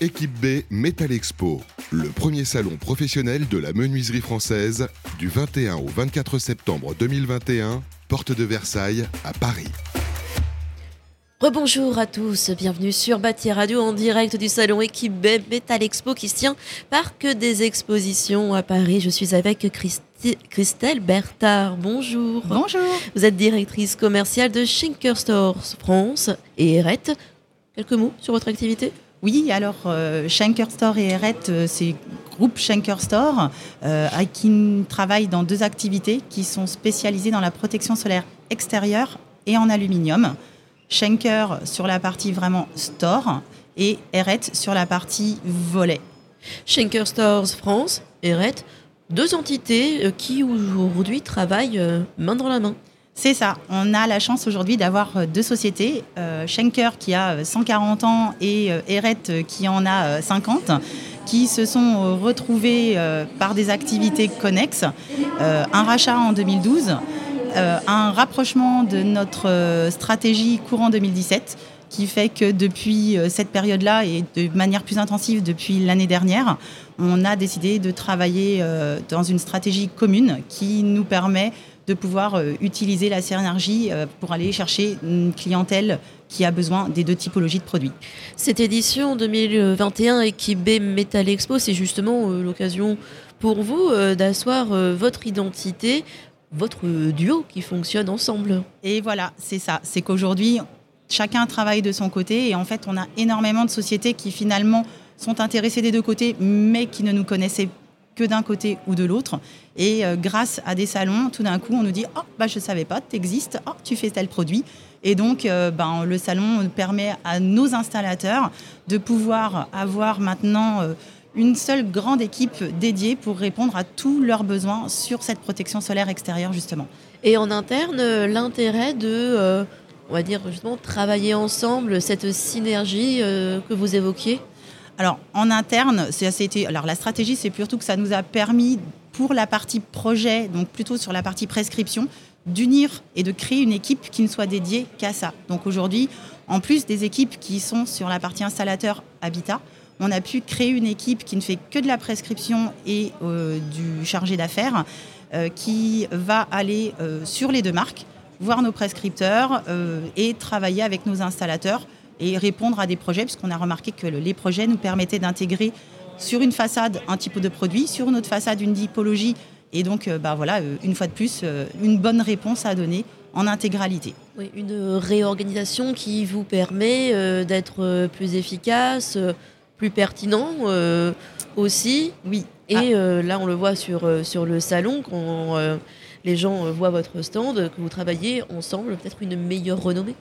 Équipe B Metal Expo, le premier salon professionnel de la menuiserie française du 21 au 24 septembre 2021, porte de Versailles à Paris. Rebonjour à tous, bienvenue sur Bâti Radio en direct du salon Équipe B Metal Expo qui se tient Parc des Expositions à Paris. Je suis avec Christelle Bertard. Bonjour. Bonjour. Vous êtes directrice commerciale de Schenker Stores France et Eret. Quelques mots sur votre activité? Oui, alors euh, Schenker Store et Eret, euh, c'est groupe Schenker Store euh, qui travaille dans deux activités qui sont spécialisées dans la protection solaire extérieure et en aluminium. Schenker sur la partie vraiment store et Eret sur la partie volet. Schenker Stores France, Eret, deux entités qui aujourd'hui travaillent main dans la main. C'est ça. On a la chance aujourd'hui d'avoir euh, deux sociétés, euh, Schenker qui a 140 euh, ans et Eret qui en a 50, qui se sont retrouvés par des activités connexes, un rachat en 2012, un rapprochement de notre stratégie courant 2017 qui fait que depuis cette période-là et de manière plus intensive depuis l'année dernière, on a décidé de travailler dans une stratégie commune qui nous permet de pouvoir euh, utiliser la synergie euh, pour aller chercher une clientèle qui a besoin des deux typologies de produits. Cette édition 2021 Équipe B Metal Expo, c'est justement euh, l'occasion pour vous d'asseoir votre identité, votre duo qui fonctionne ensemble. Et voilà, c'est ça. C'est qu'aujourd'hui, chacun travaille de son côté et en fait, on a énormément de sociétés qui finalement sont intéressées des deux côtés, mais qui ne nous connaissaient que d'un côté ou de l'autre. Et euh, grâce à des salons, tout d'un coup, on nous dit Oh, bah, je ne savais pas, tu existes, oh, tu fais tel produit. Et donc, euh, ben, le salon permet à nos installateurs de pouvoir avoir maintenant euh, une seule grande équipe dédiée pour répondre à tous leurs besoins sur cette protection solaire extérieure, justement. Et en interne, l'intérêt de, on va dire, justement, travailler ensemble, cette synergie que vous évoquiez? Alors en interne, alors la stratégie, c'est surtout que ça nous a permis pour la partie projet, donc plutôt sur la partie prescription, d'unir et de créer une équipe qui ne soit dédiée qu'à ça. Donc aujourd'hui, en plus des équipes qui sont sur la partie installateur habitat, on a pu créer une équipe qui ne fait que de la prescription et euh, du chargé d'affaires, euh, qui va aller euh, sur les deux marques, voir nos prescripteurs et travailler avec nos installateurs et répondre à des projets, puisqu'on a remarqué que les projets nous permettaient d'intégrer sur une façade un type de produit, sur une autre façade une typologie, et donc euh, bah, voilà, euh, une fois de plus, euh, une bonne réponse à donner en intégralité. Oui, une réorganisation qui vous permet d'être plus efficace, plus pertinent aussi. Oui. Et ah. là, on le voit sur, sur le salon, quand les gens voient votre stand, que vous travaillez ensemble, peut-être une meilleure renommée.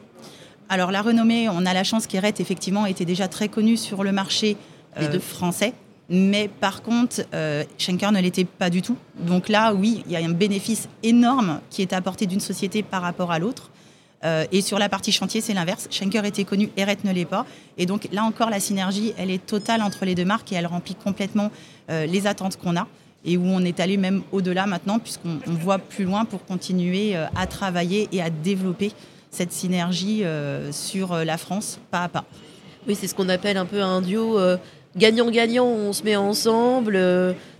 Alors la renommée, on a la chance qu'Eret effectivement était déjà très connue sur le marché euh, français. Mais par contre, euh, Schenker ne l'était pas du tout. Donc là, oui, il y a un bénéfice énorme qui est apporté d'une société par rapport à l'autre. Euh, et sur la partie chantier, c'est l'inverse. Schenker était connu, Eret ne l'est pas. Et donc là encore, la synergie, elle est totale entre les deux marques et elle remplit complètement les attentes qu'on a. Et où on est allé même au-delà maintenant, puisqu'on voit plus loin pour continuer à travailler et à développer cette synergie euh, sur euh, la France pas à pas. Oui, c'est ce qu'on appelle un peu un duo euh, gagnant-gagnant. On se met ensemble.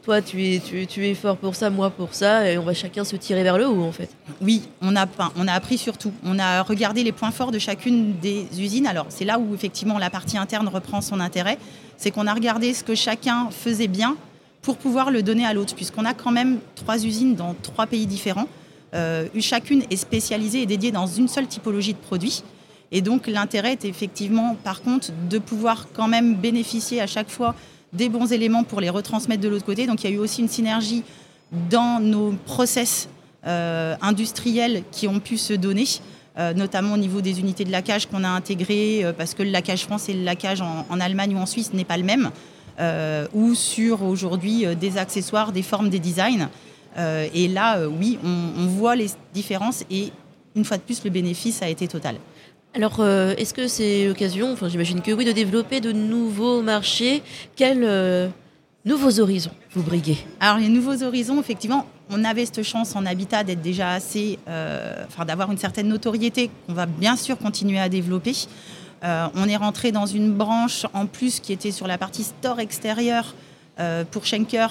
toi, tu es, tu, es fort pour ça, moi pour ça, et on va chacun se tirer vers le haut, en fait. Oui, on a, on a appris surtout. On a regardé les points forts de chacune des usines. Alors, c'est là où, effectivement, la partie interne reprend son intérêt. C'est qu'on a regardé ce que chacun faisait bien pour pouvoir le donner à l'autre, puisqu'on a quand même trois usines dans trois pays différents. Euh, chacune est spécialisée et dédiée dans une seule typologie de produits. Et donc l'intérêt est effectivement, par contre, de pouvoir quand même bénéficier à chaque fois des bons éléments pour les retransmettre de l'autre côté. Donc il y a eu aussi une synergie dans nos process euh, industriels qui ont pu se donner, euh, notamment au niveau des unités de laquage qu'on a intégrées, parce que le laquage France et le laquage en Allemagne ou en Suisse n'est pas le même, ou sur aujourd'hui des accessoires, des formes, des designs. Euh, et là, euh, oui, on, voit les différences et une fois de plus, le bénéfice a été total. Alors, euh, est-ce que c'est l'occasion, enfin j'imagine que oui, de développer de nouveaux marchés? Quels nouveaux horizons vous briguez? Alors, les nouveaux horizons, effectivement, on avait cette chance en habitat d'être déjà assez, enfin d'avoir une certaine notoriété qu'on va bien sûr continuer à développer. on est rentré dans une branche en plus qui était sur la partie store extérieur pour Schenker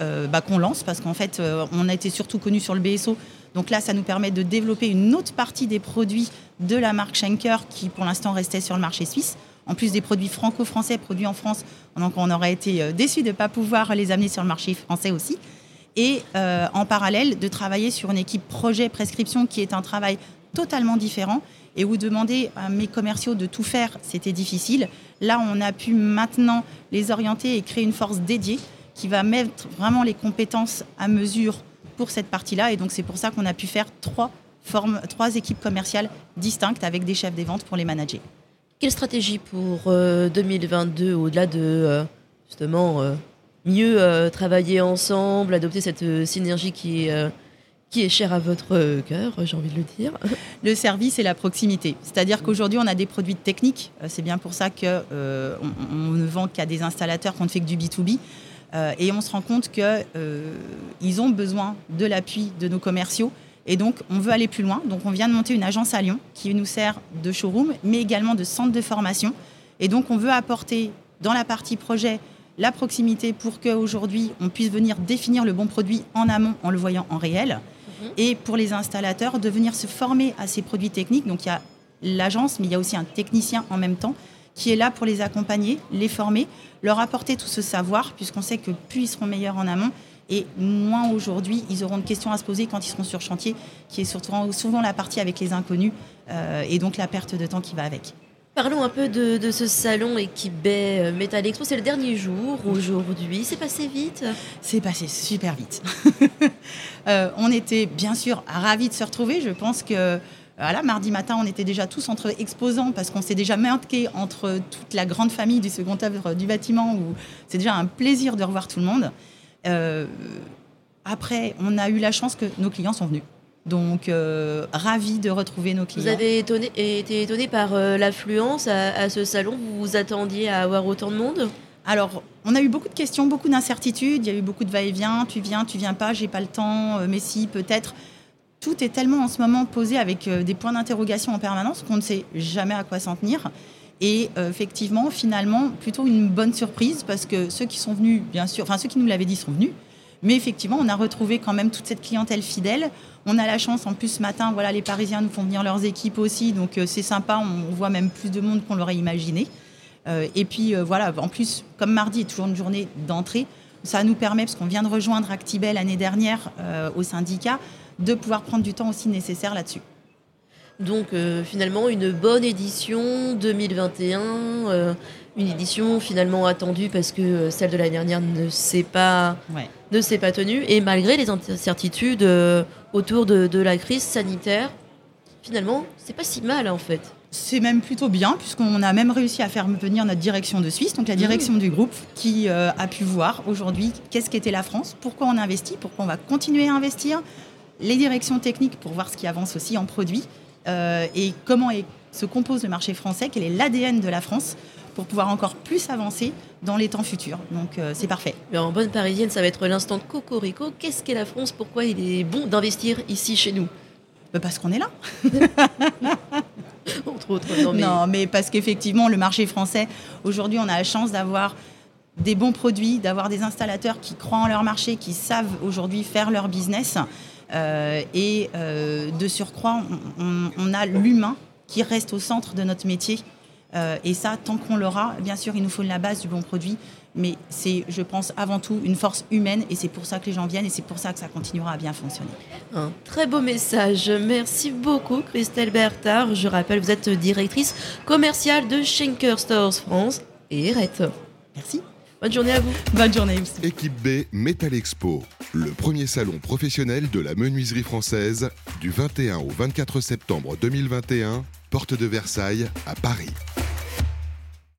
bah, qu'on lance parce qu'en fait on a été surtout connu sur le BSO. Donc là, ça nous permet de développer une autre partie des produits de la marque Schenker qui pour l'instant restait sur le marché suisse en plus des produits franco-français produits en France. Donc on aurait été euh, déçus de ne pas pouvoir les amener sur le marché français aussi. Et euh, en parallèle, de travailler sur une équipe projet prescription qui est un travail totalement différent et où demander à mes commerciaux de tout faire, c'était difficile. Là, on a pu maintenant les orienter et créer une force dédiée qui va mettre vraiment les compétences à mesure pour cette partie-là. Et donc, c'est pour ça qu'on a pu faire trois, formes, trois équipes commerciales distinctes avec des chefs des ventes pour les manager. Quelle stratégie pour 2022 euh, au-delà de euh, justement euh, mieux travailler ensemble, adopter cette synergie qui est, qui est chère à votre cœur, j'ai envie de le dire? Le service et la proximité. C'est-à-dire qu'aujourd'hui, on a des produits techniques. C'est bien pour ça qu'on on ne vend qu'à des installateurs, qu'on ne fait que du B2B. Et on se rend compte qu'ils ont besoin de l'appui de nos commerciaux et donc, on veut aller plus loin. Donc, on vient de monter une agence à Lyon qui nous sert de showroom, mais également de centre de formation. Et donc, on veut apporter dans la partie projet la proximité pour qu'aujourd'hui, on puisse venir définir le bon produit en amont en le voyant en réel. Mhm. Et pour les installateurs, de venir se former à ces produits techniques. Donc, il y a l'agence, mais il y a aussi un technicien en même temps qui est là pour les accompagner, les former, leur apporter tout ce savoir, puisqu'on sait que plus ils seront meilleurs en amont, et moins aujourd'hui, ils auront de questions à se poser quand ils seront sur chantier, qui est surtout, souvent la partie avec les inconnus euh, et donc la perte de temps qui va avec. Parlons un peu de, ce salon Equibet euh, Metal Expo. C'est le dernier jour aujourd'hui. C'est passé vite? C'est passé super vite. Euh, on était bien sûr ravis de se retrouver. Je pense que voilà, mardi matin, on était déjà tous entre exposants parce qu'on s'est déjà marqué entre toute la grande famille du second œuvre du bâtiment où c'est déjà un plaisir de revoir tout le monde. Euh, après, on a eu la chance que nos clients sont venus. Donc, euh, ravis de retrouver nos clients. Vous avez été étonné par euh, l'affluence à, ce salon Vous vous attendiez à avoir autant de monde? Alors, on a eu beaucoup de questions, beaucoup d'incertitudes. Il y a eu beaucoup de va-et-vient. Tu viens, tu viens pas, j'ai pas le temps, mais si, peut-être. Tout est tellement en ce moment posé avec des points d'interrogation en permanence qu'on ne sait jamais à quoi s'en tenir. Et euh, effectivement, finalement, plutôt une bonne surprise parce que ceux qui sont venus, bien sûr, enfin ceux qui nous l'avaient dit sont venus. Mais effectivement, on a retrouvé quand même toute cette clientèle fidèle. On a la chance, en plus, ce matin, voilà, les Parisiens nous font venir leurs équipes aussi. Donc, euh, c'est sympa. On voit même plus de monde qu'on l'aurait imaginé. Euh, et puis, voilà, en plus, comme mardi est toujours une journée d'entrée, ça nous permet, parce qu'on vient de rejoindre Actibel l'année dernière au syndicat, de pouvoir prendre du temps aussi nécessaire là-dessus. Donc euh, finalement une bonne édition 2021, euh, une édition finalement attendue parce que euh, celle de l'année dernière ne s'est pas, ne s'est pas tenue et malgré les incertitudes autour de, la crise sanitaire, finalement c'est pas si mal en fait. C'est même plutôt bien, puisqu'on a même réussi à faire venir notre direction de Suisse, donc la direction mmh. du groupe, qui a pu voir aujourd'hui qu'est-ce qu'était la France, pourquoi on investit, pourquoi on va continuer à investir, les directions techniques pour voir ce qui avance aussi en produits, euh, et comment se compose le marché français, quel est l'ADN de la France pour pouvoir encore plus avancer dans les temps futurs. Donc euh, c'est parfait. en bonne parisienne, ça va être l'instant de Cocorico. Qu'est-ce qu'est la France? Pourquoi il est bon d'investir ici chez nous? Bah, Parce qu'on est là. Entre autres. Non mais, non, mais parce qu'effectivement, le marché français, aujourd'hui, on a la chance d'avoir des bons produits, d'avoir des installateurs qui croient en leur marché, qui savent aujourd'hui faire leur business. Euh, et euh, de surcroît, on, a l'humain qui reste au centre de notre métier. Euh, et ça, tant qu'on l'aura, bien sûr, il nous faut la base du bon produit. Mais c'est, je pense, avant tout une force humaine. Et c'est pour ça que les gens viennent et c'est pour ça que ça continuera à bien fonctionner. Un très beau message. Merci beaucoup, Christelle Bertard. Je rappelle, vous êtes directrice commerciale de Schenker Stores France et Eret. Merci. Bonne journée à vous. Bonne journée Équipe B Metal Expo, le premier salon professionnel de la menuiserie française du 21 au 24 septembre 2021, porte de Versailles à Paris.